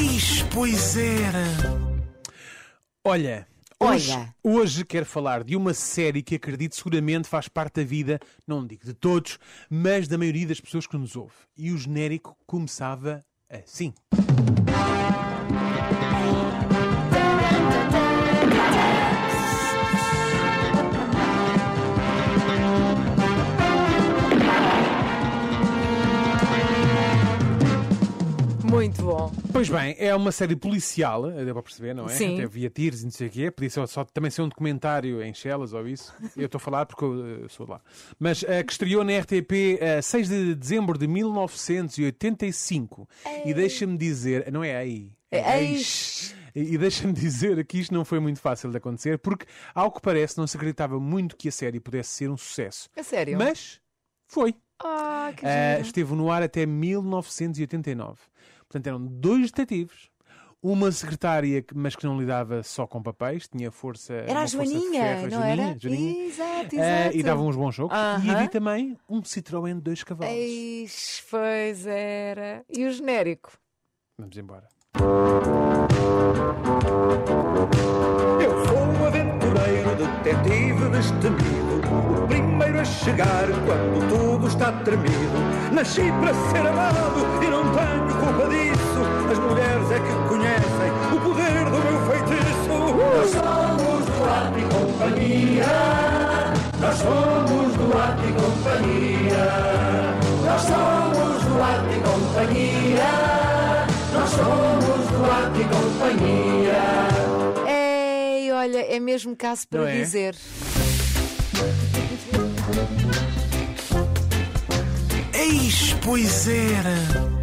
Eis, pois era. Olha, hoje, Olha. hoje quero falar de uma série que acredito seguramente faz parte da vida, não digo de todos, mas da maioria das pessoas que nos ouve. E o genérico começava assim. Muito bom. Pois bem, é uma série policial, eh, deu para perceber, não é? Sim. Até havia tiros e não sei o quê. Podia ser só, também ser um documentário em Chelas ou isso. Eu estou a falar porque eu eh, sou lá. Mas eh, que estreou na RTP eh, 6 de dezembro de 1985. E deixa-me dizer, não é aí. É eis. E deixa-me dizer que isto não foi muito fácil de acontecer, porque, ao que parece, não se acreditava muito que a série pudesse ser um sucesso. A sério? Mas foi. Ah, que Uh, esteve no ar até 1989. Portanto, eram dois detetives, uma secretária, que- mas que não lidava só com papéis, tinha força. Era a Joaninha, ferro, não Joaninha, era? Joaninha. Exato, Uh, exato. e davam uns bons jogos. E Aham. havia também um Citroën de dois cavalos. Eis, pois era. E o genérico? Vamos embora. Detetive destemido, o primeiro a chegar quando tudo está tremido. Nasci para ser amado e não tenho culpa disso. As mulheres é que conhecem o poder do meu feitiço. Nós somos do Arte e Companhia. Nós somos do Arte e Companhia. Nós somos do Arte e Companhia. Nós somos do Arte e Companhia. Olha, é mesmo caso para Não é? dizer. Eis, pois era.